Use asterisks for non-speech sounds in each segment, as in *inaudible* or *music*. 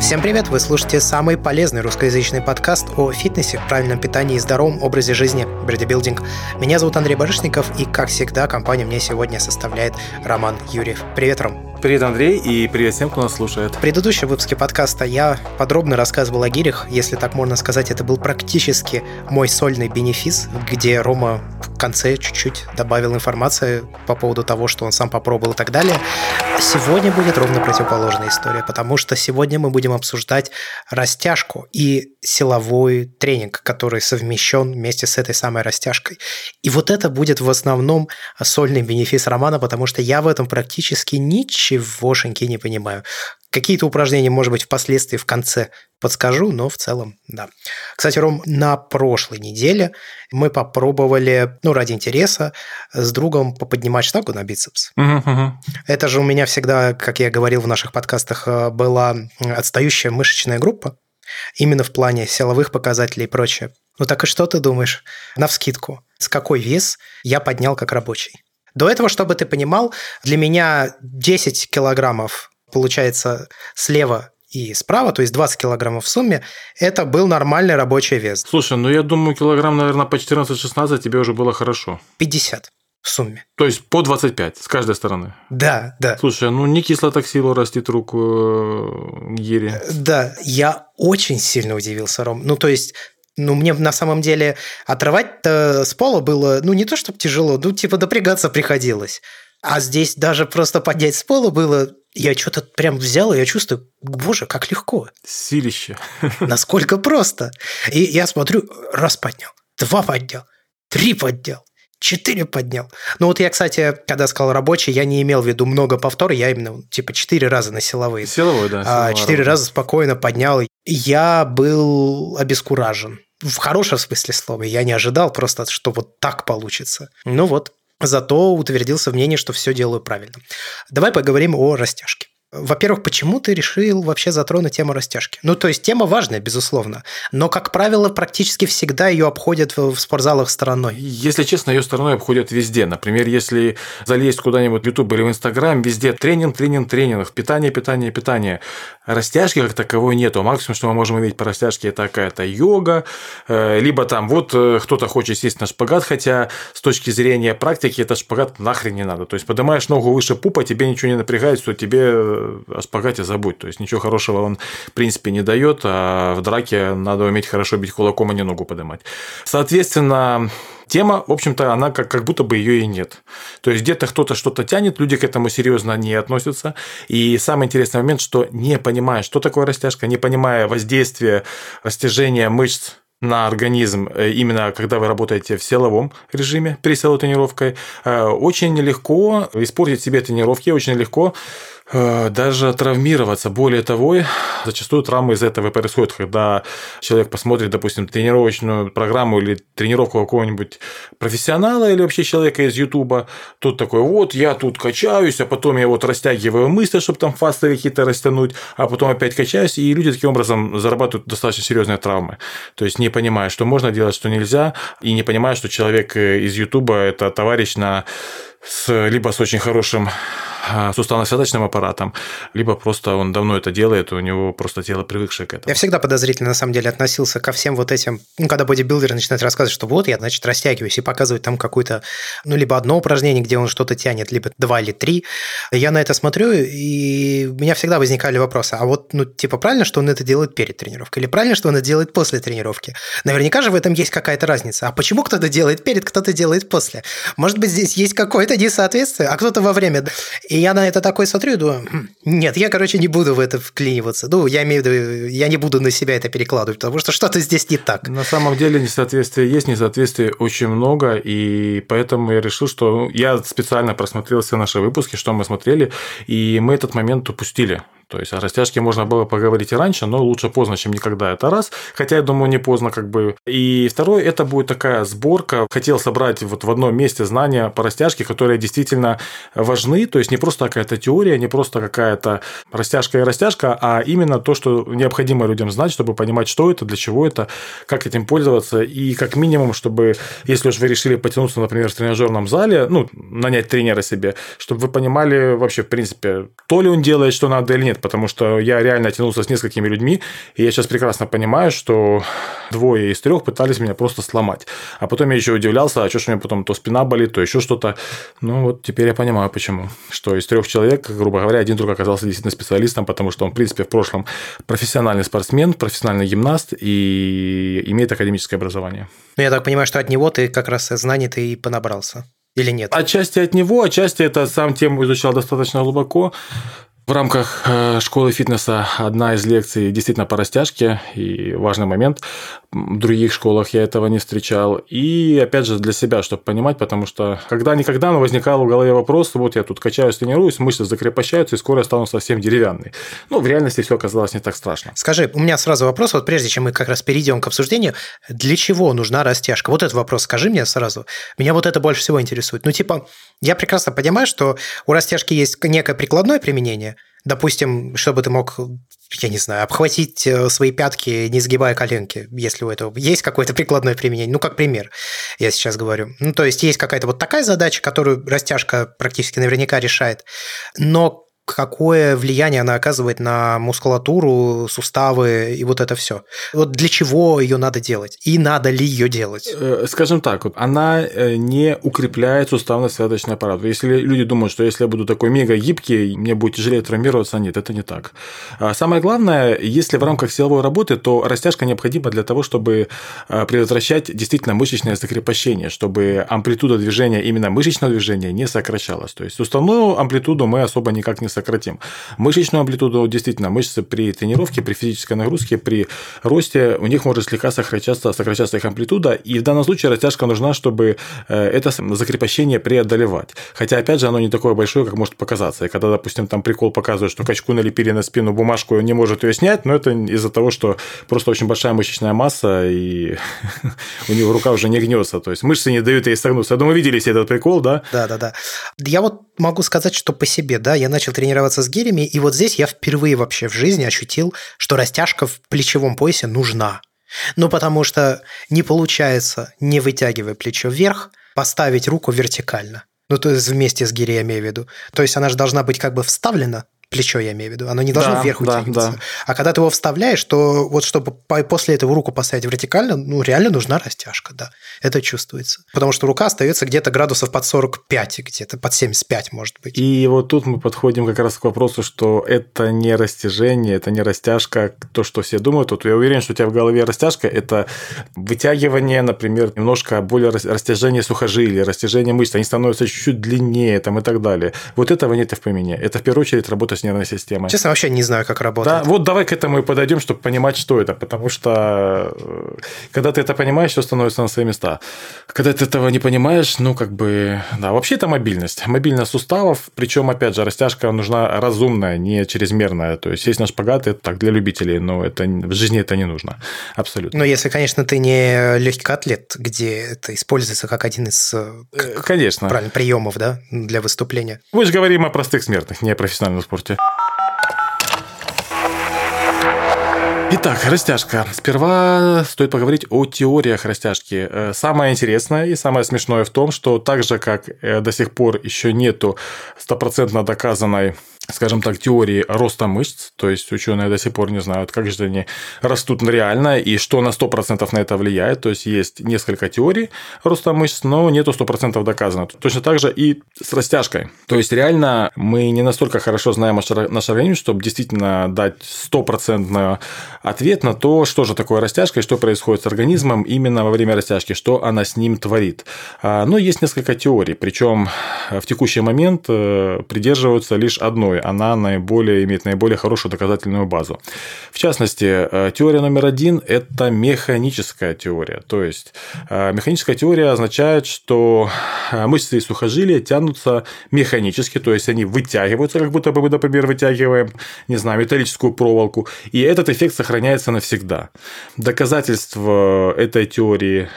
Всем привет! Вы слушаете самый полезный русскоязычный подкаст о фитнесе, правильном питании и здоровом образе жизни «Бодибилдинг». Меня зовут Андрей Барышников, и, как всегда, компанию мне сегодня составляет Роман Юрьев. Привет, Ром! Привет, Андрей, и привет всем, кто нас слушает. В предыдущем выпуске подкаста я подробно рассказывал о гирях. Если так можно сказать, это был практически мой сольный бенефис, где Рома конце чуть-чуть добавил информации по поводу того, что он сам попробовал и так далее. Сегодня будет ровно противоположная история, потому что сегодня мы будем обсуждать растяжку и силовой тренинг, который совмещен вместе с этой самой растяжкой. И вот это будет в основном сольный бенефис романа, потому что я в этом практически ничего ничегошеньки не понимаю. Какие-то упражнения, может быть, впоследствии в конце подскажу, но в целом, да. Кстати, Ром, на прошлой неделе мы попробовали, ну, ради интереса, с другом поподнимать штангу на бицепс. Uh-huh, Это же у меня всегда, как я говорил в наших подкастах, э, была отстающая мышечная группа, именно в плане силовых показателей и прочее. Ну так и что ты думаешь? На вскидку. С какой вес я поднял как рабочий? До этого, чтобы ты понимал, для меня 10 килограммов, получается, слева и справа, то есть 20 килограммов в сумме, это был нормальный рабочий вес. Слушай, ну я думаю, килограмм, наверное, по 14-16 тебе уже было хорошо. 50 в сумме. То есть по 25 с каждой стороны. Да, да. Слушай, ну не кислотоксилу растит руку э, Гири. Да, я очень сильно удивился, Ром. Ну, то есть ну, мне на самом деле отрывать с пола было, ну, не то чтобы тяжело, ну, типа напрягаться приходилось. А здесь даже просто поднять с пола было, я что-то прям взял, и я чувствую, боже, как легко. Силище. *laughs* Насколько просто. И я смотрю, раз поднял, два поднял, три поднял, четыре поднял. Ну вот я, кстати, когда сказал рабочий, я не имел в виду много повтор, я именно типа четыре раза на силовые. Силовой, да. А, четыре раза спокойно поднял. Я был обескуражен в хорошем смысле слова. Я не ожидал просто, что вот так получится. Ну вот, зато утвердился в мнении, что все делаю правильно. Давай поговорим о растяжке. Во-первых, почему ты решил вообще затронуть тему растяжки? Ну, то есть тема важная, безусловно, но, как правило, практически всегда ее обходят в спортзалах стороной. Если честно, ее стороной обходят везде. Например, если залезть куда-нибудь в YouTube или в Instagram, везде тренинг, тренинг, тренинг, питание, питание, питание. Растяжки как таковой нету. Максимум, что мы можем увидеть по растяжке, это какая-то йога, э, либо там вот э, кто-то хочет сесть на шпагат, хотя с точки зрения практики это шпагат нахрен не надо. То есть поднимаешь ногу выше пупа, тебе ничего не напрягает, что тебе о шпагате забудь. То есть ничего хорошего он, в принципе, не дает, а в драке надо уметь хорошо бить кулаком, а не ногу поднимать. Соответственно, тема, в общем-то, она как, как будто бы ее и нет. То есть где-то кто-то что-то тянет, люди к этому серьезно не относятся. И самый интересный момент, что не понимая, что такое растяжка, не понимая воздействия растяжения мышц на организм, э, именно когда вы работаете в силовом режиме, перед силовой тренировкой, э, очень легко испортить себе тренировки, очень легко даже травмироваться. Более того, зачастую травмы из этого происходят, когда человек посмотрит, допустим, тренировочную программу или тренировку какого-нибудь профессионала или вообще человека из Ютуба. Тут такой, вот, я тут качаюсь, а потом я вот растягиваю мысли, чтобы там фасты какие-то растянуть, а потом опять качаюсь, и люди таким образом зарабатывают достаточно серьезные травмы. То есть не понимая, что можно делать, что нельзя, и не понимая, что человек из Ютуба – это товарищ на с, либо с очень хорошим а, суставно-связочным аппаратом, либо просто он давно это делает, у него просто тело привыкшее к этому. Я всегда подозрительно, на самом деле, относился ко всем вот этим, ну, когда бодибилдер начинает рассказывать, что вот я, значит, растягиваюсь и показывать там какое-то, ну, либо одно упражнение, где он что-то тянет, либо два или три. Я на это смотрю, и у меня всегда возникали вопросы, а вот, ну, типа, правильно, что он это делает перед тренировкой, или правильно, что он это делает после тренировки? Наверняка же в этом есть какая-то разница. А почему кто-то делает перед, кто-то делает после? Может быть, здесь есть какое-то несоответствие, а кто-то во время. И я на это такой смотрю и думаю, «Хм, нет, я, короче, не буду в это вклиниваться. Ну, я имею в виду, я не буду на себя это перекладывать, потому что что-то здесь не так. На самом деле несоответствие есть, несоответствие очень много, и поэтому я решил, что ну, я специально просмотрел все наши выпуски, что мы смотрели, и мы этот момент упустили. То есть о растяжке можно было поговорить и раньше, но лучше поздно, чем никогда. Это раз. Хотя, я думаю, не поздно как бы. И второе, это будет такая сборка. Хотел собрать вот в одном месте знания по растяжке, которые действительно важны. То есть не просто какая-то теория, не просто какая-то растяжка и растяжка, а именно то, что необходимо людям знать, чтобы понимать, что это, для чего это, как этим пользоваться. И как минимум, чтобы, если уж вы решили потянуться, например, в тренажерном зале, ну, нанять тренера себе, чтобы вы понимали вообще, в принципе, то ли он делает, что надо или нет, потому что я реально тянулся с несколькими людьми, и я сейчас прекрасно понимаю, что двое из трех пытались меня просто сломать. А потом я еще удивлялся, а что ж у меня потом то спина болит, то еще что-то. Ну вот теперь я понимаю, почему. Что из трех человек, грубо говоря, один только оказался действительно специалистом, потому что он, в принципе, в прошлом профессиональный спортсмен, профессиональный гимнаст и имеет академическое образование. Ну, я так понимаю, что от него ты как раз знаний ты и понабрался. Или нет? Отчасти от него, отчасти это сам тему изучал достаточно глубоко. В рамках э, школы фитнеса одна из лекций действительно по растяжке, и важный момент. В других школах я этого не встречал. И опять же для себя, чтобы понимать, потому что когда-никогда возникал в голове вопрос, вот я тут качаюсь, тренируюсь, мышцы закрепощаются, и скоро я стану совсем деревянный. Ну, в реальности все оказалось не так страшно. Скажи, у меня сразу вопрос, вот прежде чем мы как раз перейдем к обсуждению, для чего нужна растяжка? Вот этот вопрос скажи мне сразу. Меня вот это больше всего интересует. Ну, типа, я прекрасно понимаю, что у растяжки есть некое прикладное применение, Допустим, чтобы ты мог, я не знаю, обхватить э, свои пятки, не сгибая коленки, если у этого есть какое-то прикладное применение. Ну, как пример, я сейчас говорю. Ну, то есть, есть какая-то вот такая задача, которую растяжка практически наверняка решает. Но какое влияние она оказывает на мускулатуру, суставы и вот это все. Вот для чего ее надо делать? И надо ли ее делать? Э, скажем так, вот, она э, не укрепляет суставно-связочный аппарат. Если люди думают, что если я буду такой мега гибкий, мне будет тяжелее травмироваться, нет, это не так. А самое главное, если в рамках силовой работы, то растяжка необходима для того, чтобы э, предотвращать действительно мышечное закрепощение, чтобы амплитуда движения, именно мышечного движения, не сокращалась. То есть суставную амплитуду мы особо никак не сократим. Мышечную амплитуду действительно мышцы при тренировке, при физической нагрузке, при росте у них может слегка сокращаться, сокращаться их амплитуда, и в данном случае растяжка нужна, чтобы э, это закрепощение преодолевать. Хотя, опять же, оно не такое большое, как может показаться. И когда, допустим, там прикол показывает, что качку налепили на спину бумажку, и он не может ее снять, но это из-за того, что просто очень большая мышечная масса, и *laughs* у него рука уже не гнется. То есть мышцы не дают ей согнуться. Я думаю, видели этот прикол, да? Да, да, да. Я вот могу сказать, что по себе, да, я начал тренироваться с гирями, и вот здесь я впервые вообще в жизни ощутил, что растяжка в плечевом поясе нужна. Ну, потому что не получается, не вытягивая плечо вверх, поставить руку вертикально. Ну, то есть вместе с гирей я имею в виду. То есть она же должна быть как бы вставлена, плечо я имею в виду, оно не должно да, вверх да, утягиваться. Да. А когда ты его вставляешь, то вот чтобы после этого руку поставить вертикально, ну, реально нужна растяжка, да. Это чувствуется. Потому что рука остается где-то градусов под 45, где-то под 75, может быть. И вот тут мы подходим как раз к вопросу, что это не растяжение, это не растяжка, то, что все думают. Вот я уверен, что у тебя в голове растяжка – это вытягивание, например, немножко более растяжение сухожилий, растяжение мышц, они становятся чуть-чуть длиннее там, и так далее. Вот этого нет в помине. Это в первую очередь работа с нервной системой. Честно, вообще не знаю, как работает. Да, вот давай к этому и подойдем, чтобы понимать, что это. Потому что э, когда ты это понимаешь, все становится на свои места. Когда ты этого не понимаешь, ну, как бы, да, вообще это мобильность. Мобильность суставов, причем, опять же, растяжка нужна разумная, не чрезмерная. То есть, есть на шпагат, это так, для любителей, но это, в жизни это не нужно. Абсолютно. Но если, конечно, ты не легкий атлет, где это используется как один из э, как, конечно. правильно, приемов да, для выступления. Мы же говорим о простых смертных, не о профессиональном спорте спорте. Итак, растяжка. Сперва стоит поговорить о теориях растяжки. Э, самое интересное и самое смешное в том, что так же, как э, до сих пор еще нету стопроцентно доказанной скажем так, теории роста мышц, то есть ученые до сих пор не знают, как же они растут реально и что на 100% на это влияет, то есть есть несколько теорий роста мышц, но нету 100% доказано. Точно так же и с растяжкой. То есть реально мы не настолько хорошо знаем наш организм, чтобы действительно дать стопроцентный ответ на то, что же такое растяжка и что происходит с организмом именно во время растяжки, что она с ним творит. А, но есть несколько теорий, причем в текущий момент э, придерживаются лишь одной мной, она наиболее, имеет наиболее хорошую доказательную базу. В частности, э, теория номер один – это механическая теория. То есть, э, механическая теория означает, что э, мышцы и сухожилия тянутся механически, то есть, они вытягиваются, как будто бы мы, например, вытягиваем, не знаю, металлическую проволоку, и этот эффект сохраняется навсегда. Доказательство этой теории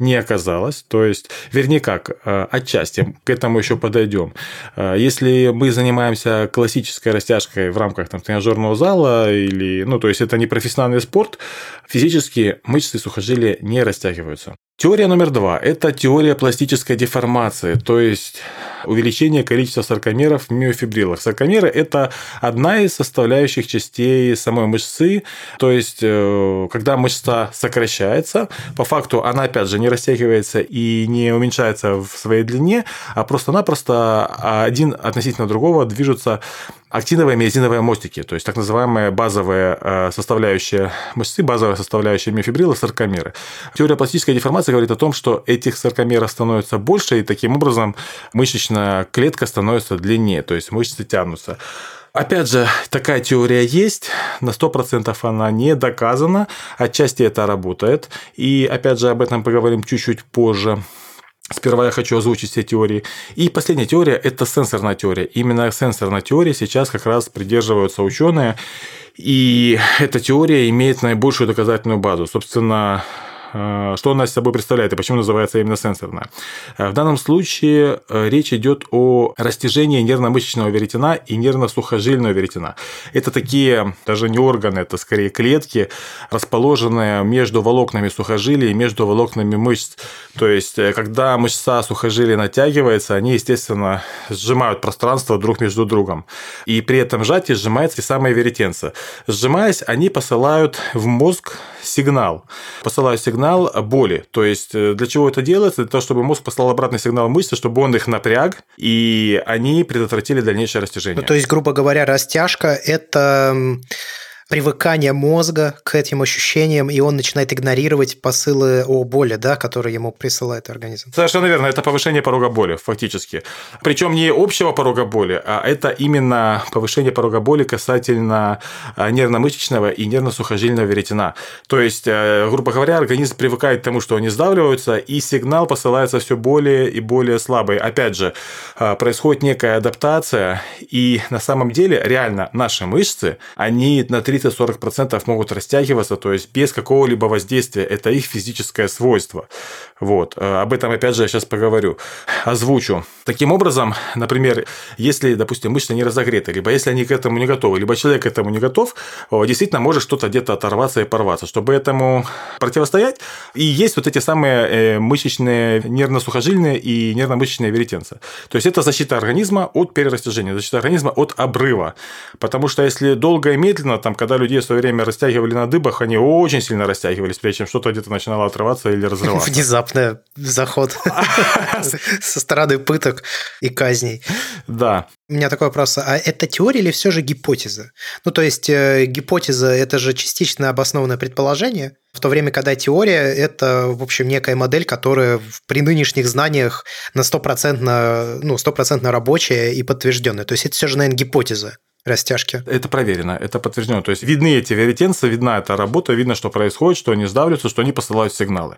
не оказалось. То есть, вернее как, э, отчасти, к этому еще подойдем. Э, если мы занимаемся классической растяжкой в рамках там, тренажерного зала, или, ну, то есть это не профессиональный спорт, физически мышцы сухожилия не растягиваются. Теория номер два – это теория пластической деформации, то есть увеличение количества саркомеров в миофибрилах. Саркомеры – это одна из составляющих частей самой мышцы, то есть э, когда мышца сокращается, по факту она опять же не растягивается и не уменьшается в своей длине, а просто-напросто один относительно другого движутся актиновые миозиновые мостики, то есть так называемые базовые э, составляющие мышцы, базовая составляющая миофибрила, саркомеры. Теория пластической деформации говорит о том, что этих саркомеров становится больше, и таким образом мышечная клетка становится длиннее, то есть мышцы тянутся. Опять же, такая теория есть, на 100% она не доказана, отчасти это работает, и опять же об этом поговорим чуть-чуть позже. Сперва я хочу озвучить все теории. И последняя теория – это сенсорная теория. Именно сенсорной теории сейчас как раз придерживаются ученые. И эта теория имеет наибольшую доказательную базу. Собственно, что она собой представляет и почему называется именно сенсорная. Э, в данном случае э, речь идет о растяжении нервно-мышечного веретена и нервно-сухожильного веретена. Это такие даже не органы, это скорее клетки, расположенные между волокнами сухожилий и между волокнами мышц. То есть, когда мышца сухожилия натягивается, они, естественно, сжимают пространство друг между другом. И при этом сжатии сжимается и самое веретенце. Сжимаясь, они посылают в мозг сигнал. Посылают сигнал сигнал боли. То есть э, для чего это делается? Для того, чтобы мозг послал обратный сигнал мышцы, чтобы он их напряг, и они предотвратили дальнейшее растяжение. Ну, то есть, грубо говоря, растяжка – это привыкание мозга к этим ощущениям, и он начинает игнорировать посылы о боли, да, которые ему присылает организм. Совершенно верно, это повышение порога боли, фактически. Причем не общего порога боли, а это именно повышение порога боли касательно а, нервно-мышечного и нервно-сухожильного веретена. То есть, э, грубо говоря, организм привыкает к тому, что они сдавливаются, и сигнал посылается все более и более слабый. Опять же, а, происходит некая адаптация, и на самом деле реально наши мышцы, они на 30 30-40% могут растягиваться, то есть без какого-либо воздействия. Это их физическое свойство. Вот. Э, об этом, опять же, я сейчас поговорю. Озвучу. Таким образом, например, если, допустим, мышцы не разогреты, либо если они к этому не готовы, либо человек к этому не готов, действительно может что-то где-то оторваться и порваться. Чтобы этому противостоять, и есть вот эти самые э, мышечные, нервно-сухожильные и нервно-мышечные веретенцы. То есть, это защита организма от перерастяжения, защита организма от обрыва. Потому что если долго и медленно, там, когда людей в свое время растягивали на дыбах, они очень сильно растягивались, прежде чем что-то где-то начинало отрываться или разрываться. Внезапный заход *laughs* со стороны пыток и казней. Да. У меня такой вопрос. А это теория или все же гипотеза? Ну, то есть, э, гипотеза – это же частично обоснованное предположение, в то время, когда теория – это, в общем, некая модель, которая при нынешних знаниях на стопроцентно, ну, стопроцентно рабочая и подтвержденная. То есть, это все же, наверное, гипотеза растяжки. Это проверено, это подтверждено. То есть видны эти веретенцы, видна эта работа, видно, что происходит, что они сдавливаются, что они посылают сигналы.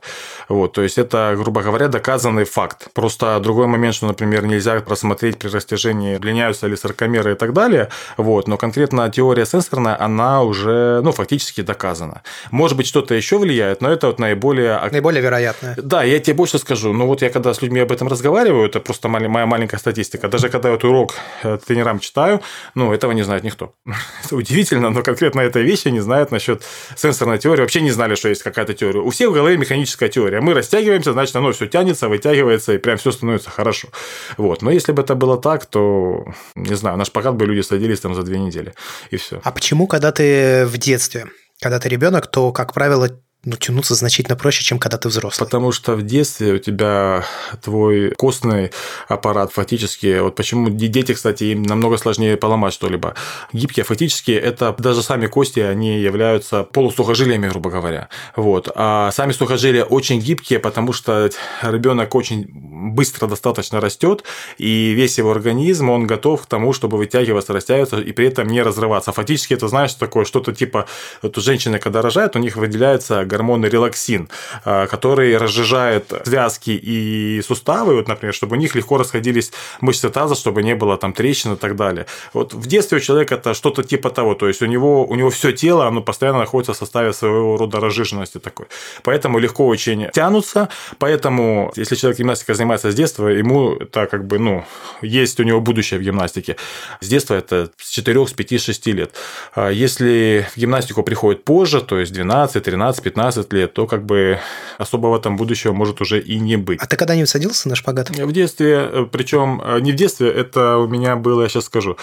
Вот, то есть это, грубо говоря, доказанный факт. Просто другой момент, что, например, нельзя просмотреть при растяжении, удлиняются ли саркомеры и так далее. Вот, но конкретно теория сенсорная, она уже, ну, фактически доказана. Может быть, что-то еще влияет, но это вот наиболее... Наиболее вероятное. Да, я тебе больше скажу. Ну, вот я когда с людьми об этом разговариваю, это просто моя маленькая статистика. Даже когда я вот урок э, тренерам читаю, ну, этого не знает никто. *laughs* Это удивительно, но конкретно этой вещи не знают насчет сенсорной теории. Вообще не знали, что есть какая-то теория. У всех в голове механическая теория. Мы растягиваемся, значит, оно все тянется, вытягивается, и прям все становится хорошо. Вот. Но если бы это было так, то, не знаю, наш покат бы люди садились там за две недели, и все. А почему, когда ты в детстве, когда ты ребенок, то, как правило, ну, тянуться значительно проще, чем когда ты взрослый. Потому что в детстве у тебя твой костный аппарат фактически, вот почему дети, кстати, им намного сложнее поломать что-либо. Гибкие фактически это даже сами кости, они являются полусухожилиями, грубо говоря. Вот. А сами сухожилия очень гибкие, потому что ребенок очень быстро достаточно растет, и весь его организм, он готов к тому, чтобы вытягиваться, растягиваться, и при этом не разрываться. Фактически это, знаешь, такое что-то типа, вот у женщины, когда рожают, у них выделяется гормон релаксин, а, который разжижает связки и суставы, вот, например, чтобы у них легко расходились мышцы таза, чтобы не было там трещин и так далее. Вот в детстве у человека это что-то типа того, то есть у него, у него все тело, оно постоянно находится в составе своего рода разжиженности такой. Поэтому легко очень тянутся, поэтому если человек гимнастикой занимается с детства, ему это как бы, ну, есть у него будущее в гимнастике. С детства это с 4, с 5, 6 лет. А если в гимнастику приходит позже, то есть 12, 13, 15 лет, то как бы особого там будущего может уже и не быть. А ты когда-нибудь садился на шпагат? В детстве, э, причем э, не в детстве, это у меня было, я сейчас скажу,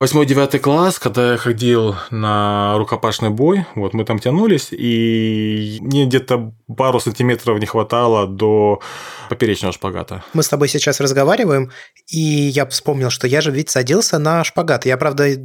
Восьмой, девятый класс, когда я ходил на рукопашный бой, вот мы там тянулись, и мне где-то пару сантиметров не хватало до поперечного шпагата. Мы с тобой сейчас разговариваем, и я вспомнил, что я же ведь садился на шпагат. Я, правда,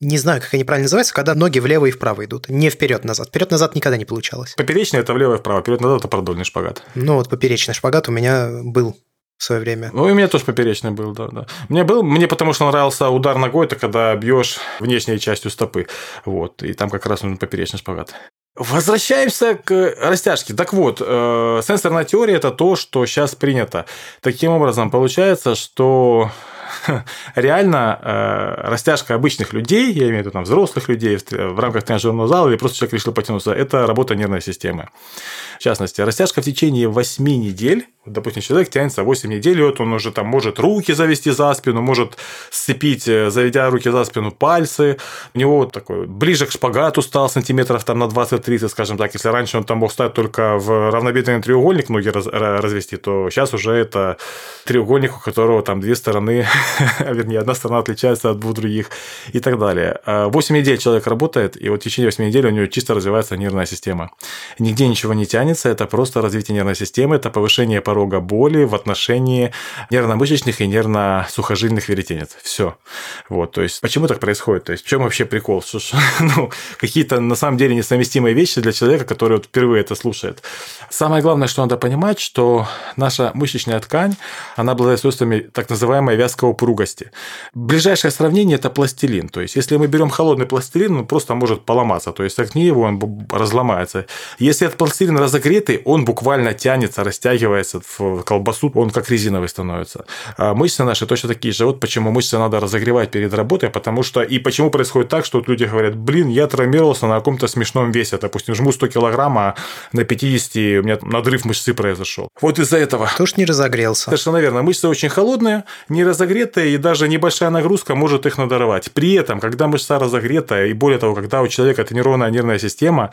не знаю, как они правильно называются, когда ноги влево и вправо идут, не вперед-назад. Вперед-назад никогда не получалось. Поперечный – это влево и вправо, вперед-назад – это продольный шпагат. Ну вот поперечный шпагат у меня был в свое время. Ну, и у меня тоже поперечный был, да, да. Мне был, мне потому что нравился удар ногой, это когда бьешь внешней частью стопы. Вот, и там как раз нужен поперечный шпагат. Возвращаемся к растяжке. Так вот, э, сенсорная теория – это то, что сейчас принято. Таким образом, получается, что *laughs* реально э, растяжка обычных людей, я имею в виду там взрослых людей в, в рамках тренажерного зала или просто человек решил потянуться, это работа нервной системы. В частности, растяжка в течение 8 недель допустим, человек тянется 8 недель, вот он уже там может руки завести за спину, может сцепить, э, заведя руки за спину, пальцы. У него вот такой ближе к шпагату стал сантиметров там на 20-30, скажем так. Если раньше он там мог стать только в равнобедренный треугольник ноги раз, развести, то сейчас уже это треугольник, у которого там две стороны, *laughs* вернее, одна сторона отличается от двух других и так далее. 8 недель человек работает, и вот в течение 8 недель у него чисто развивается нервная система. Нигде ничего не тянется, это просто развитие нервной системы, это повышение порога боли в отношении нервно-мышечных и нервно-сухожильных веретенец. Все. Вот, то есть, почему так происходит? То есть, в чем вообще прикол? Что, *laughs* ну, какие-то на самом деле несовместимые вещи для человека, который вот впервые это слушает. Самое главное, что надо понимать, что наша мышечная ткань, она обладает свойствами так называемой вязкой упругости. Ближайшее сравнение – это пластилин. То есть, если мы берем холодный пластилин, он просто может поломаться. То есть, огни его, он разломается. Если этот пластилин разогретый, он буквально тянется, растягивается в колбасу, он как резиновый становится. А мышцы наши точно такие же. Вот почему мышцы надо разогревать перед работой, потому что и почему происходит так, что вот люди говорят, блин, я травмировался на каком-то смешном весе, допустим, жму 100 килограмм, а на 50 у меня надрыв мышцы произошел. Вот из-за этого. Тоже не разогрелся. Совершенно верно. Мышцы очень холодные, не разогретые, и даже небольшая нагрузка может их надорвать. При этом, когда мышца разогретая, и более того, когда у человека тренированная нервная система,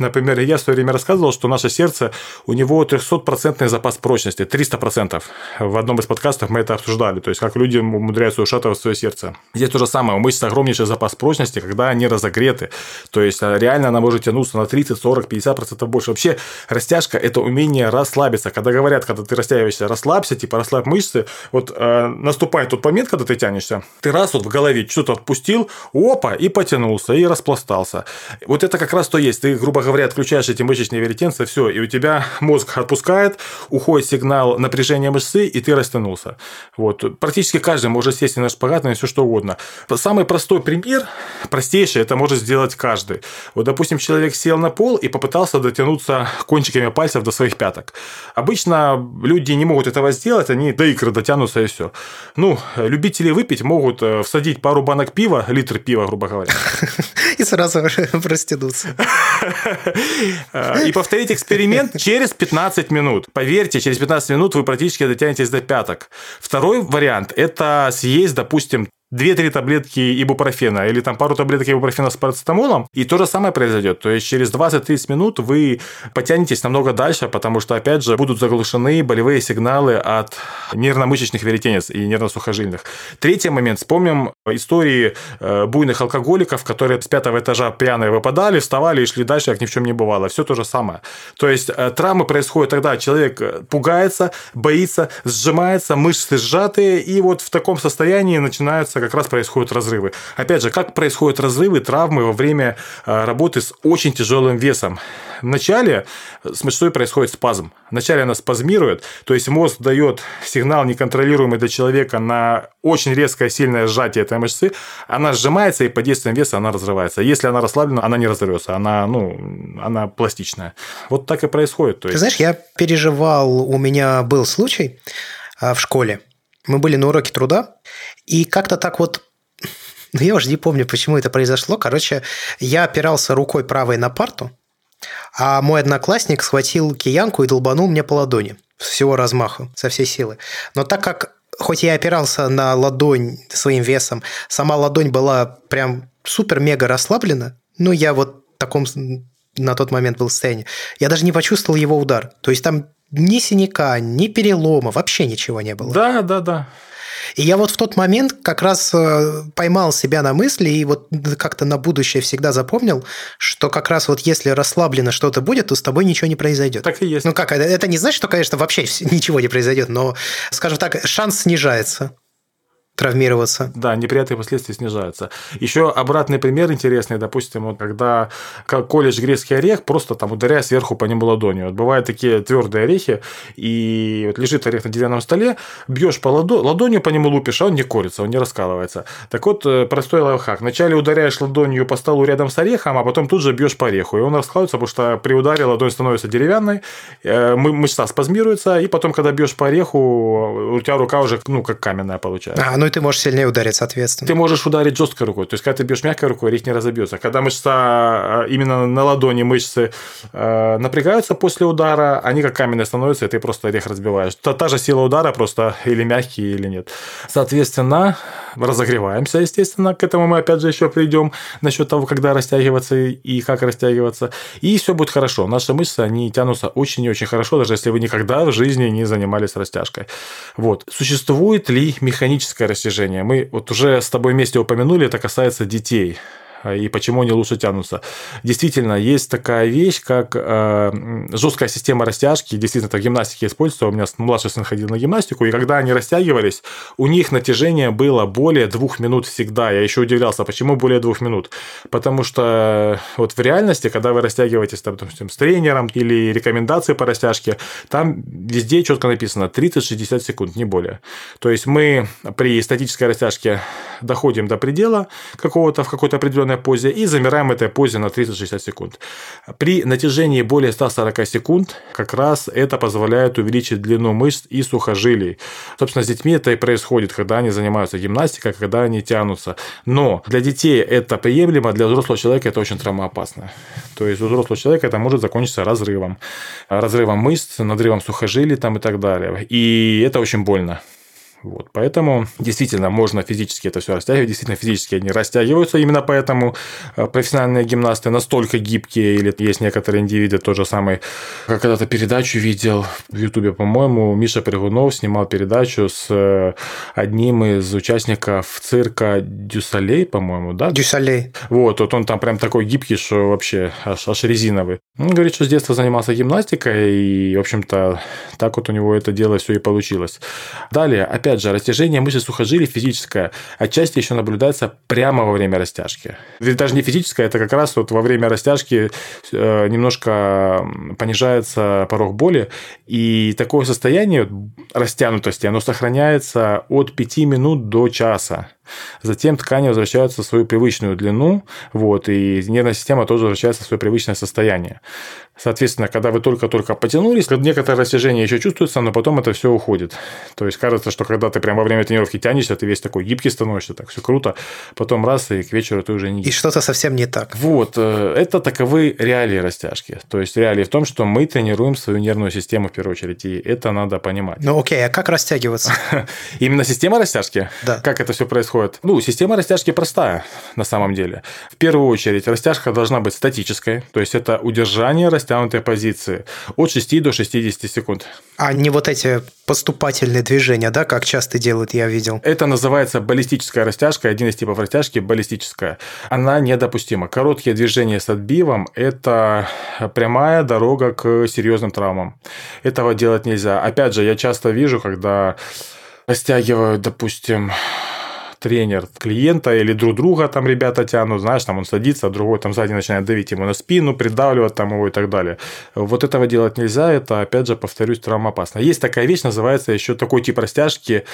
Например, я в свое время рассказывал, что наше сердце, у него 300% запас прочности, 300%. В одном из подкастов мы это обсуждали, то есть как люди умудряются ушатывать свое сердце. Здесь то же самое, у мышц огромнейший запас прочности, когда они разогреты. То есть а, реально она может тянуться на 30, 40, 50% больше. Вообще растяжка – это умение расслабиться. Когда говорят, когда ты растягиваешься, расслабься, типа расслабь мышцы, вот э, наступает тот момент, когда ты тянешься, ты раз вот в голове что-то отпустил, опа, и потянулся, и распластался. Вот это как раз то есть. Ты, грубо говоря, говоря, отключаешь эти мышечные веретенцы, все, и у тебя мозг отпускает, уходит сигнал напряжения мышцы, и ты растянулся. Вот. Практически каждый может сесть на шпагат, на все что угодно. Самый простой пример, простейший, это может сделать каждый. Вот, допустим, человек сел на пол и попытался дотянуться кончиками пальцев до своих пяток. Обычно люди не могут этого сделать, они до икры дотянутся и все. Ну, любители выпить могут э, всадить пару банок пива, литр пива, грубо говоря. *laughs* И сразу *laughs* простянуться. *laughs* И повторить эксперимент через 15 минут. Поверьте, через 15 минут вы практически дотянетесь до пяток. Второй вариант – это съесть, допустим, 2-3 таблетки ибупрофена или там пару таблеток ибупрофена с парацетамолом, и то же самое произойдет. То есть через 20-30 минут вы потянетесь намного дальше, потому что, опять же, будут заглушены болевые сигналы от нервно-мышечных веретенец и нервно-сухожильных. Третий момент. Вспомним истории э, буйных алкоголиков, которые с пятого этажа пьяные выпадали, вставали и шли дальше, как ни в чем не бывало. Все то же самое. То есть э, травмы происходят тогда, человек э, пугается, боится, сжимается, мышцы сжатые, и вот в таком состоянии начинаются часто как раз происходят разрывы. Опять же, как происходят разрывы, травмы во время э, работы с очень тяжелым весом? Вначале с мышцой происходит спазм. Вначале она спазмирует, то есть мозг дает сигнал неконтролируемый для человека на очень резкое сильное сжатие этой мышцы, она сжимается, и под действием веса она разрывается. Если она расслаблена, она не разорвется, она, ну, она пластичная. Вот так и происходит. То есть... Ты знаешь, я переживал, у меня был случай а, в школе. Мы были на уроке труда, и как-то так вот *laughs* ну, я уже не помню, почему это произошло. Короче, я опирался рукой правой на парту, а мой одноклассник схватил киянку и долбанул мне по ладони всего размаха, со всей силы. Но так как хоть я опирался на ладонь своим весом, сама ладонь была прям супер-мега расслаблена, ну, я вот в таком на тот момент был в состоянии, я даже не почувствовал его удар. То есть там ни синяка, ни перелома, вообще ничего не было. Да, да, да. И я вот в тот момент как раз э, поймал себя на мысли и вот как-то на будущее всегда запомнил, что как раз вот если расслаблено что-то будет, то с тобой ничего не произойдет. Так и есть. Ну как, это не значит, что, конечно, вообще ничего не произойдет, но, скажем так, шанс снижается травмироваться. Да, неприятные последствия снижаются. Еще обратный пример интересный, допустим, вот когда колешь грецкий орех, просто там ударяя сверху по нему ладонью. Вот бывают такие твердые орехи, и вот лежит орех на деревянном столе, бьешь по ладо... ладонью по нему лупишь, а он не корится, он не раскалывается. Так вот, э, простой лайфхак. Вначале ударяешь ладонью по столу рядом с орехом, а потом тут же бьешь по ореху, и он раскалывается, потому что при ударе ладонь становится деревянной, э, мышца спазмируется, и потом, когда бьешь по ореху, у тебя рука уже, ну, как каменная получается. А, ну и ты можешь сильнее ударить, соответственно. Ты можешь ударить жесткой рукой. То есть, когда ты бьешь мягкой рукой, орех не разобьется. Когда мышца а, именно на ладони мышцы э, напрягаются после удара, они как каменные становятся, и ты просто орех разбиваешь. Та, та же сила удара, просто или мягкий, или нет. Соответственно, разогреваемся, естественно. К этому мы опять же еще придем насчет того, когда растягиваться и как растягиваться. И все будет хорошо. Наши мышцы, они тянутся очень и очень хорошо, даже если вы никогда в жизни не занимались растяжкой. Вот. Существует ли механическое растяжение? Мы вот уже с тобой вместе упомянули, это касается детей. И почему они лучше тянутся. Действительно, есть такая вещь, как э, жесткая система растяжки. Действительно, это в гимнастике используется. У меня младший сын ходил на гимнастику, и когда они растягивались, у них натяжение было более двух минут всегда. Я еще удивлялся, почему более двух минут. Потому что вот в реальности, когда вы растягиваетесь, допустим, с тренером или рекомендации по растяжке, там везде четко написано 30-60 секунд, не более. То есть мы при статической растяжке доходим до предела какого-то в какой-то определенной определенной позе и замираем этой позе на 30-60 секунд. При натяжении более 140 секунд как раз это позволяет увеличить длину мышц и сухожилий. Собственно, с детьми это и происходит, когда они занимаются гимнастикой, когда они тянутся. Но для детей это приемлемо, для взрослого человека это очень травмоопасно. То есть у взрослого человека это может закончиться разрывом. Разрывом мышц, надрывом сухожилий там и так далее. И это очень больно. Вот, поэтому действительно можно физически это все растягивать, действительно физически они растягиваются, именно поэтому э, профессиональные гимнасты настолько гибкие, или есть некоторые индивиды, тот же самый, как когда-то передачу видел в Ютубе, по-моему, Миша Пригунов снимал передачу с э, одним из участников цирка Дю Солей, по-моему, да? Дю Солей. Вот, вот он там прям такой гибкий, что вообще аж, аж резиновый. Он говорит, что с детства занимался гимнастикой, и, в общем-то, так вот у него это дело все и получилось. Далее, опять опять же, растяжение мышц сухожилий физическое отчасти еще наблюдается прямо во время растяжки. Даже не физическое, это как раз вот во время растяжки э, немножко понижается порог боли, и такое состояние растянутости, оно сохраняется от 5 минут до часа. Затем ткани возвращаются в свою привычную длину, вот, и нервная система тоже возвращается в свое привычное состояние. Соответственно, когда вы только-только потянулись, некоторое растяжение еще чувствуется, но потом это все уходит. То есть кажется, что когда ты прямо во время тренировки тянешься, ты весь такой гибкий становишься, так все круто, потом раз, и к вечеру ты уже не И что-то совсем не так. Вот, э, это таковы реалии растяжки. То есть реалии в том, что мы тренируем свою нервную систему в первую очередь, и это надо понимать. Ну окей, а как растягиваться? *laughs* Именно система растяжки? Да. Как это все происходит? Происходит? Ну, система растяжки простая на самом деле. В первую очередь, растяжка должна быть статической, то есть это удержание растянутой позиции от 6 до 60 секунд. А не вот эти поступательные движения, да, как часто делают, я видел. Это называется баллистическая растяжка, один из типов растяжки – баллистическая. Она недопустима. Короткие движения с отбивом – это прямая дорога к серьезным травмам. Этого делать нельзя. Опять же, я часто вижу, когда растягивают, допустим, тренер клиента или друг друга там ребята тянут, знаешь, там он садится, а другой там сзади начинает давить ему на спину, придавливать там его и так далее. Вот этого делать нельзя, это, опять же, повторюсь, травмоопасно. Есть такая вещь, называется еще такой тип растяжки,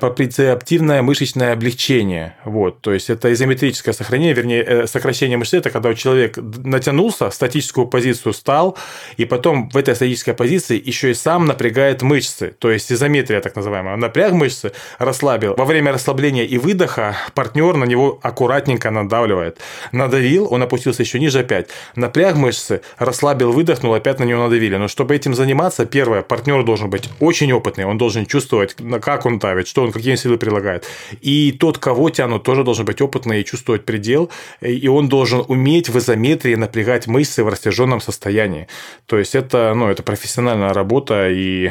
проприоцептивное мышечное облегчение. Вот, то есть это изометрическое сохранение, вернее, э, сокращение мышцы, это когда человек натянулся, статическую позицию стал, и потом в этой статической позиции еще и сам напрягает мышцы, то есть изометрия так называемая. Напряг мышцы, расслабил. Во время расслабления и выдоха партнер на него аккуратненько надавливает. Надавил, он опустился еще ниже опять. Напряг мышцы, расслабил, выдохнул, опять на него надавили. Но чтобы этим заниматься, первое, партнер должен быть очень опытный, он должен чувствовать, как он давит, что он, какие силы прилагает. И тот, кого тянут, тоже должен быть опытный и чувствовать предел, и он должен уметь в изометрии напрягать мышцы в растяженном состоянии. То есть это, ну, это профессиональная работа, и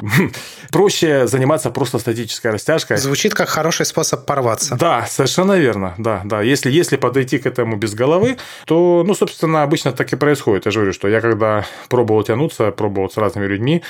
*laughs* проще заниматься просто статической растяжкой. Звучит как хороший способ порваться. Да, совершенно верно. Да, да. Если, если подойти к этому без головы, то, ну, собственно, обычно так и происходит. Я же говорю, что я когда пробовал тянуться, пробовал с разными людьми,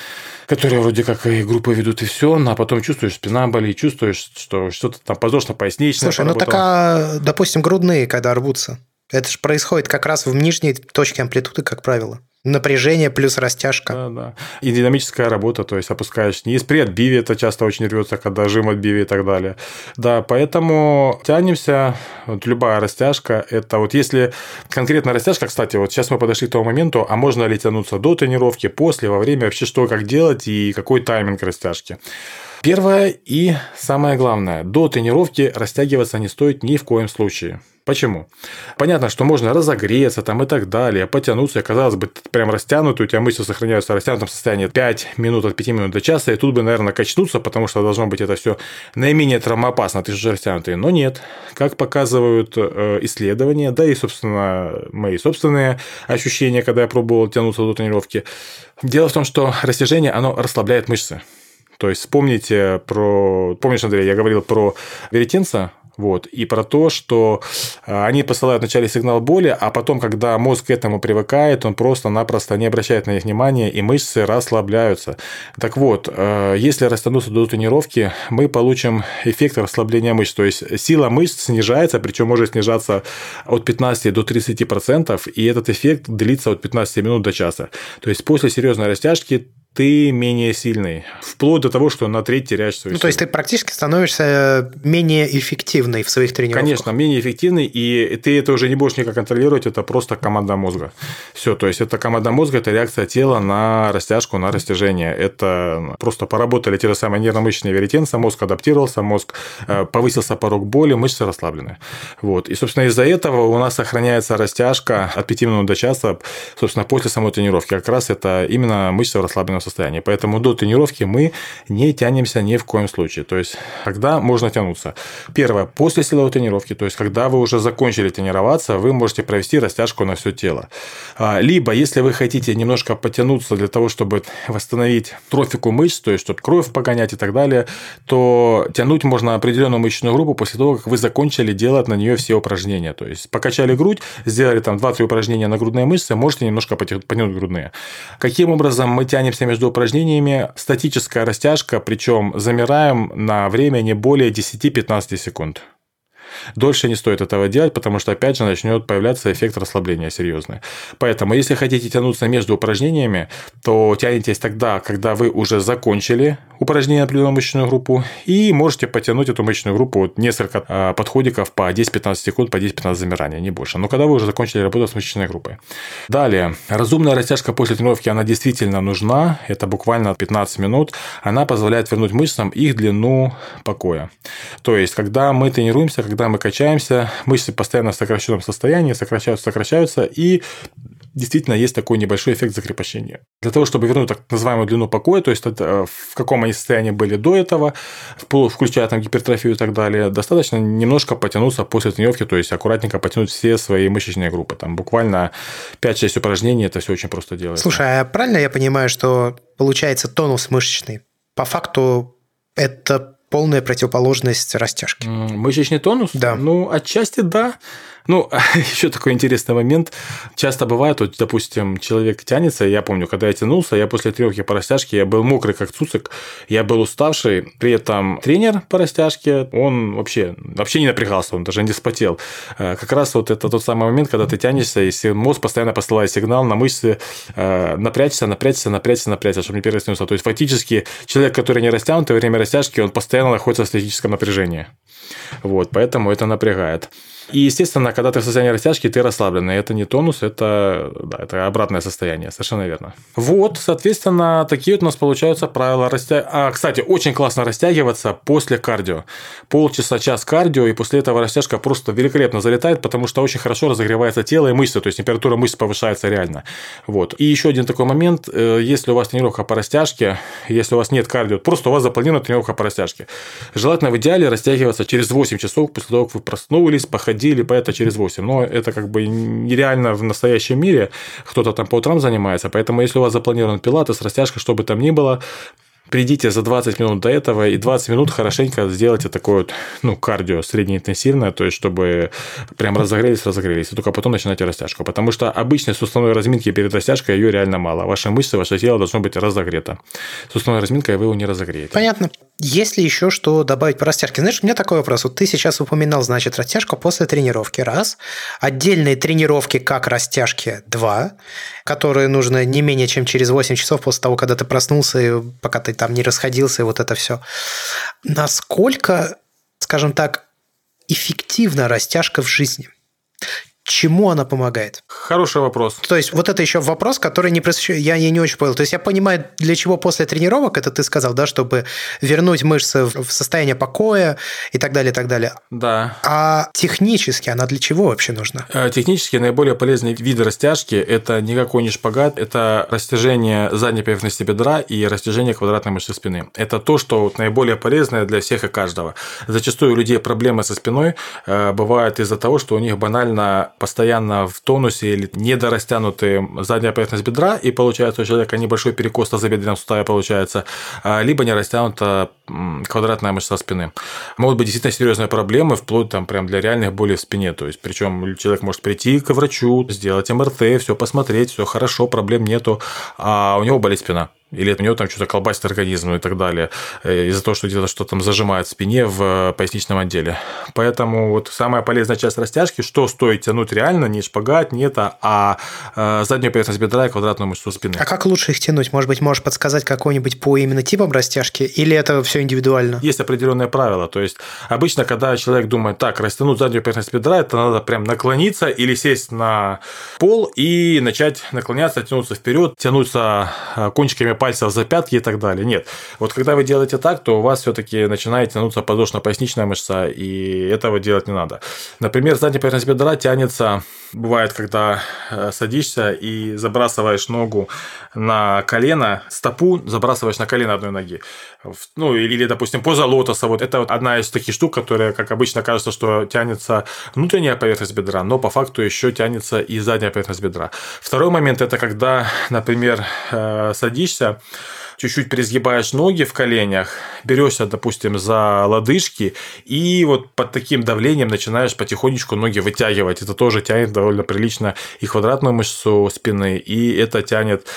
которые вроде как и группы ведут, и все, а потом чувствуешь, спина болит, чувствуешь, что что-то там подвздошно-поясничное. Слушай, ну такая, допустим, грудные, когда рвутся. Это же происходит как раз в нижней точке амплитуды, как правило. Напряжение плюс растяжка. Да, да. И динамическая работа, то есть опускаешь низ. При отбиве это часто очень рвется, когда жим отбиве и так далее. Да, поэтому тянемся. Вот любая растяжка, это вот если конкретно растяжка, кстати, вот сейчас мы подошли к тому моменту, а можно ли тянуться до тренировки, после, во время, вообще что, как делать и какой тайминг растяжки. Первое и самое главное, до тренировки растягиваться не стоит ни в коем случае. Почему? Понятно, что можно разогреться там и так далее, потянуться, казалось бы, прям растянутый, у тебя мышцы сохраняются в растянутом состоянии 5 минут от 5 минут до часа, и тут бы, наверное, качнуться, потому что должно быть это все наименее травмоопасно, ты же растянутый. Но нет, как показывают э, исследования, да и, собственно, мои собственные ощущения, когда я пробовал тянуться до тренировки. Дело в том, что растяжение, оно расслабляет мышцы. То есть вспомните про... Помнишь, Андрей, я говорил про веретенца, вот, и про то, что э, они посылают вначале сигнал боли, а потом, когда мозг к этому привыкает, он просто-напросто не обращает на них внимания, и мышцы расслабляются. Так вот, э, если растянуться до тренировки, мы получим эффект расслабления мышц. То есть сила мышц снижается, причем может снижаться от 15 до 30%, и этот эффект длится от 15 минут до часа. То есть после серьезной растяжки ты менее сильный. Вплоть до того, что на треть теряешь свою Ну, то есть ты практически становишься менее эффективной в своих тренировках. Конечно, менее эффективный, и ты это уже не будешь никак контролировать, это просто команда мозга. Все, то есть это команда мозга, это реакция тела на растяжку, на растяжение. Это просто поработали те же самые нервно-мышечные веретенцы, мозг адаптировался, мозг э, повысился порог боли, мышцы расслаблены. Вот. И, собственно, из-за этого у нас сохраняется растяжка от 5 минут до часа, собственно, после самой тренировки. Как раз это именно мышцы расслабленного состоянии. Поэтому до тренировки мы не тянемся ни в коем случае. То есть, когда можно тянуться? Первое, после силовой тренировки, то есть, когда вы уже закончили тренироваться, вы можете провести растяжку на все тело. А, либо, если вы хотите немножко потянуться для того, чтобы восстановить трофику мышц, то есть, чтобы кровь погонять и так далее, то тянуть можно определенную мышечную группу после того, как вы закончили делать на нее все упражнения. То есть, покачали грудь, сделали там 2-3 упражнения на грудные мышцы, можете немножко потянуть грудные. Каким образом мы тянемся между упражнениями статическая растяжка, причем замираем на время не более 10-15 секунд. Дольше не стоит этого делать, потому что, опять же, начнет появляться эффект расслабления серьезный. Поэтому, если хотите тянуться между упражнениями, то тянетесь тогда, когда вы уже закончили упражнение на определенную мышечную группу, и можете потянуть эту мышечную группу вот несколько а, подходиков по 10-15 секунд, по 10-15 замираний, не больше. Но когда вы уже закончили работу с мышечной группой. Далее, разумная растяжка после тренировки, она действительно нужна, это буквально 15 минут, она позволяет вернуть мышцам их длину покоя. То есть, когда мы тренируемся, когда мы качаемся, мышцы постоянно в сокращенном состоянии, сокращаются, сокращаются, и действительно есть такой небольшой эффект закрепощения. Для того, чтобы вернуть так называемую длину покоя, то есть это, в каком они состоянии были до этого, включая там гипертрофию и так далее, достаточно немножко потянуться после тренировки, то есть аккуратненько потянуть все свои мышечные группы. Там буквально 5-6 упражнений, это все очень просто делается. Слушай, а правильно я понимаю, что получается тонус мышечный? По факту это полная противоположность растяжки. Мышечный тонус? Да. Ну, отчасти да. Ну, *laughs* еще такой интересный момент. Часто бывает, вот, допустим, человек тянется, я помню, когда я тянулся, я после тренировки по растяжке, я был мокрый, как цуцик, я был уставший, при этом тренер по растяжке, он вообще, вообще не напрягался, он даже не спотел. Э, как раз вот это тот самый момент, когда ты тянешься, и мозг постоянно посылает сигнал на мышцы э, напрячься, напрячься, напрячься, напрячься, чтобы не перерастнулся. То есть, фактически, человек, который не растянут, во время растяжки, он постоянно находится в статическом напряжении. Вот, поэтому это напрягает. И, естественно, когда ты в состоянии растяжки, ты расслабленный. Это не тонус, это, да, это обратное состояние, совершенно верно. Вот, соответственно, такие вот у нас получаются правила растягивания. А, кстати, очень классно растягиваться после кардио. Полчаса, час кардио, и после этого растяжка просто великолепно залетает, потому что очень хорошо разогревается тело и мышцы, то есть температура мышц повышается реально. Вот. И еще один такой момент, э, если у вас тренировка по растяжке, если у вас нет кардио, просто у вас запланирована тренировка по растяжке. Желательно в идеале растягиваться через 8 часов после того, как вы проснулись, походили ходили по через 8. Но это как бы нереально в настоящем мире. Кто-то там по утрам занимается. Поэтому, если у вас запланирован пилатес, растяжка, что бы там ни было, придите за 20 минут до этого и 20 минут хорошенько сделайте такое вот, ну, кардио среднеинтенсивное, то есть, чтобы прям разогрелись, разогрелись, и только потом начинайте растяжку. Потому что обычной суставной разминки перед растяжкой ее реально мало. Ваши мышцы, ваше тело должно быть разогрето. Суставной разминкой вы его не разогреете. Понятно. Есть ли еще что добавить по растяжке? Знаешь, у меня такой вопрос. Вот ты сейчас упоминал, значит, растяжку после тренировки. Раз. Отдельные тренировки как растяжки. Два. Которые нужно не менее чем через 8 часов после того, когда ты проснулся, и пока ты там не расходился, и вот это все. Насколько, скажем так, эффективна растяжка в жизни? Чему она помогает? Хороший вопрос. То есть, вот это еще вопрос, который не просвещаю, я, я не очень понял. То есть, я понимаю, для чего после тренировок, это ты сказал, да, чтобы вернуть мышцы в состояние покоя и так далее, и так далее. Да. А технически она для чего вообще нужна? Э, технически наиболее полезные виды растяжки – это никакой не шпагат, это растяжение задней поверхности бедра и растяжение квадратной мышцы спины. Это то, что наиболее полезное для всех и каждого. Зачастую у людей проблемы со спиной э, бывают из-за того, что у них банально постоянно в тонусе или недорастянутые задняя поверхность бедра, и получается у человека небольшой перекос тазобедренного сустава получается, а, либо не растянута квадратная мышца спины. Могут быть действительно серьезные проблемы, вплоть там прям для реальных болей в спине. То есть, причем человек может прийти к врачу, сделать МРТ, все посмотреть, все хорошо, проблем нету, а у него болит спина или у него там что-то колбасит организм и так далее, э, из-за того, что где-то что-то там зажимает в спине в э, поясничном отделе. Поэтому вот самая полезная часть растяжки, что стоит тянуть реально, не шпагат, не это, а э, заднюю поверхность бедра и квадратную мышцу спины. А как лучше их тянуть? Может быть, можешь подсказать какой-нибудь по именно типам растяжки, или это все индивидуально? Есть определенные правила. То есть, обычно, когда человек думает, так, растянуть заднюю поверхность бедра, это надо прям наклониться или сесть на пол и начать наклоняться, тянуться вперед, тянуться кончиками пальцев за пятки и так далее. Нет. Вот когда вы делаете так, то у вас все-таки начинает тянуться подошно-поясничная мышца, и этого делать не надо. Например, задняя поверхность бедра тянется, бывает, когда э, садишься и забрасываешь ногу на колено, стопу забрасываешь на колено одной ноги. Ну, или, допустим, поза лотоса. Вот это вот одна из таких штук, которая, как обычно, кажется, что тянется внутренняя поверхность бедра, но по факту еще тянется и задняя поверхность бедра. Второй момент – это когда, например, э, садишься, чуть-чуть пересгибаешь ноги в коленях, берешься, допустим, за лодыжки, и вот под таким давлением начинаешь потихонечку ноги вытягивать. Это тоже тянет довольно прилично и квадратную мышцу спины, и это тянет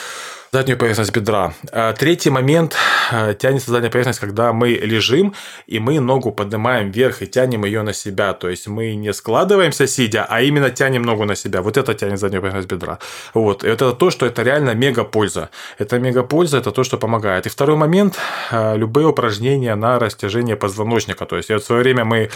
заднюю поверхность бедра. А третий момент а, тянется задняя поверхность, когда мы лежим, и мы ногу поднимаем вверх и тянем ее на себя. То есть мы не складываемся сидя, а именно тянем ногу на себя. Вот это тянет заднюю поверхность бедра. Вот. И это то, что это реально мега польза. Это мега польза, это то, что помогает. И второй момент а, любые упражнения на растяжение позвоночника. То есть, в свое время мы,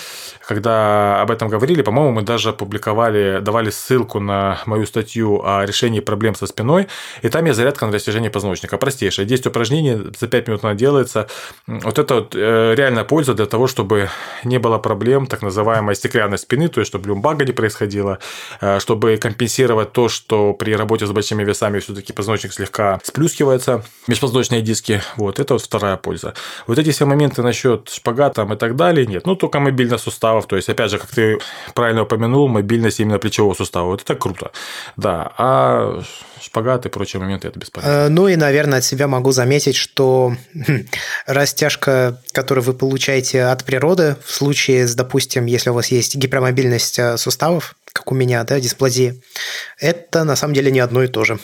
когда об этом говорили, по-моему, мы даже публиковали, давали ссылку на мою статью о решении проблем со спиной, и там я зарядка на растяжение позвоночника. Простейшее. 10 упражнений за 5 минут она делается. Вот это вот э, реальная польза для того, чтобы не было проблем так называемой стеклянной спины, то есть чтобы люмбага не происходило, э, чтобы компенсировать то, что при работе с большими весами все-таки позвоночник слегка сплюскивается, межпозвоночные диски. Вот это вот вторая польза. Вот эти все моменты насчет шпагата и так далее нет. Ну, только мобильность суставов. То есть, опять же, как ты правильно упомянул, мобильность именно плечевого сустава. Вот это круто. Да. А шпагат и прочие моменты это бесполезно. Э, ну и, наверное, от себя могу заметить, что хм, растяжка, которую вы получаете от природы, в случае, с, допустим, если у вас есть гипермобильность э, суставов, как у меня, да, дисплазия, это на самом деле не одно и то же.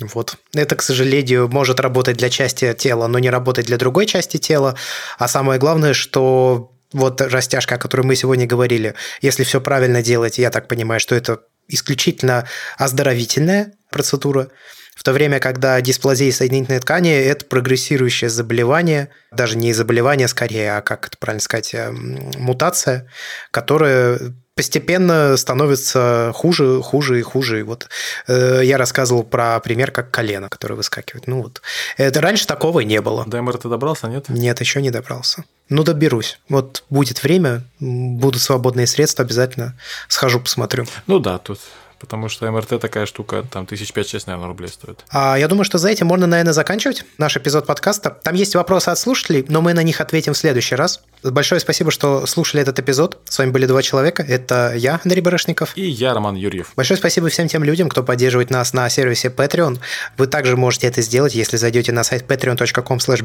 Вот. Это, к сожалению, может работать для части тела, но не работать для другой части тела. А самое главное, что вот растяжка, о которой мы сегодня говорили, если все правильно делать, я так понимаю, что это исключительно оздоровительная процедура, в то время, когда дисплазия соединительной ткани – это прогрессирующее заболевание, даже не заболевание скорее, а, как это правильно сказать, эм, мутация, которая постепенно становится хуже, хуже и хуже. И вот э, я рассказывал про пример, как колено, которое выскакивает. Ну вот. Это раньше такого не было. До МРТ добрался, нет? Нет, еще не добрался. Ну, доберусь. Вот будет время, будут свободные средства, обязательно схожу, посмотрю. Ну да, тут Потому что МРТ такая штука, там тысяч пять-шесть, наверное, рублей стоит. А я думаю, что за этим можно, наверное, заканчивать наш эпизод подкаста. Там есть вопросы от слушателей, но мы на них ответим в следующий раз. Большое спасибо, что слушали этот эпизод. С вами были два человека. Это я, Андрей Барышников. И я, Роман Юрьев. Большое спасибо всем тем людям, кто поддерживает нас на сервисе Patreon. Вы также можете это сделать, если зайдете на сайт patreon.com slash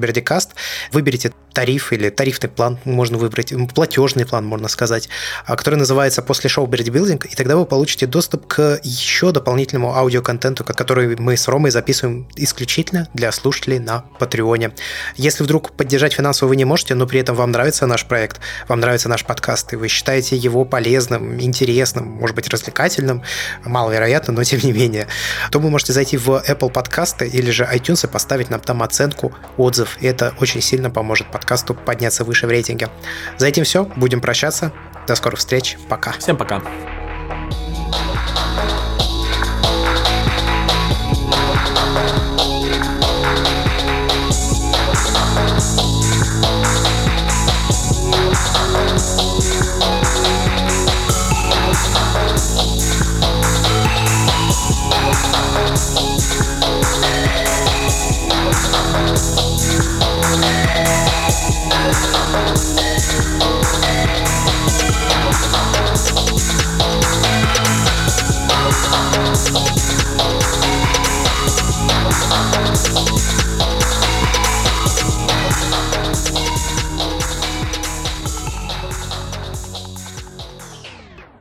выберите тариф или тарифный план, можно выбрать, платежный план, можно сказать, а, который называется «После шоу Бердибилдинг», и тогда вы получите доступ к еще дополнительному аудиоконтенту, который мы с Ромой записываем исключительно для слушателей на Патреоне. Если вдруг поддержать финансово вы не можете, но при этом вам нравится наш проект, вам нравится наш подкаст, и вы считаете его полезным, интересным, может быть, развлекательным, маловероятно, но тем не менее, то вы можете зайти в Apple подкасты или же iTunes и поставить нам там оценку, отзыв. И это очень сильно поможет подкасту подняться выше в рейтинге. За этим все. Будем прощаться. До скорых встреч. Пока. Всем пока.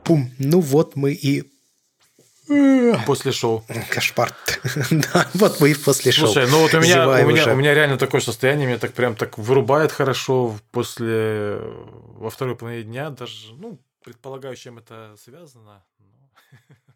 Пум. Ну вот мы и После шоу. Кошмар. *laughs* да, вот мы и после шоу. Слушай, ну вот у меня, у, меня, у меня реально такое состояние, меня так прям так вырубает хорошо после во второй половине дня, даже, ну, предполагаю, чем это связано. Но... *laughs*